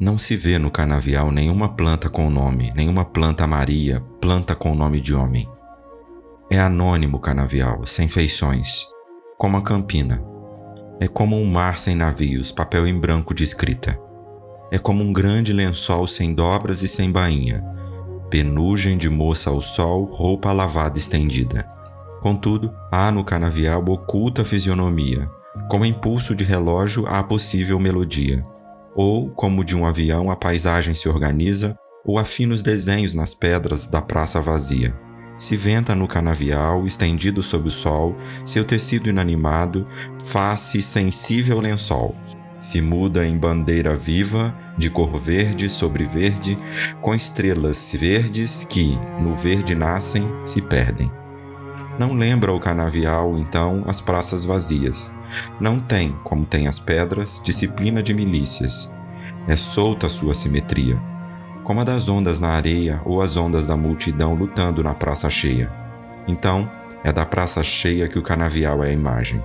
Não se vê no canavial nenhuma planta com nome, nenhuma planta Maria, planta com nome de homem. É anônimo o canavial, sem feições, como a campina. É como um mar sem navios, papel em branco de escrita. É como um grande lençol sem dobras e sem bainha, penugem de moça ao sol, roupa lavada estendida. Contudo, há no canavial oculta fisionomia, como impulso de relógio à possível melodia ou como de um avião a paisagem se organiza, ou afina os desenhos nas pedras da praça vazia. Se venta no canavial, estendido sob o sol, seu tecido inanimado, face sensível lençol. Se muda em bandeira viva, de cor verde sobre verde, com estrelas verdes que, no verde nascem, se perdem. Não lembra o canavial, então, as praças vazias. Não tem, como tem as pedras, disciplina de milícias. É solta a sua simetria, como a das ondas na areia ou as ondas da multidão lutando na praça cheia. Então, é da praça cheia que o canavial é a imagem.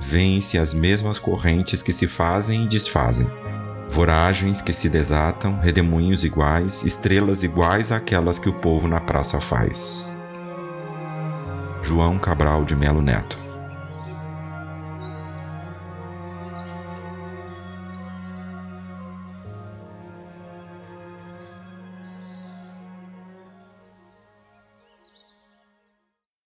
Vêm-se as mesmas correntes que se fazem e desfazem, voragens que se desatam, redemoinhos iguais, estrelas iguais àquelas que o povo na praça faz. João Cabral de Melo Neto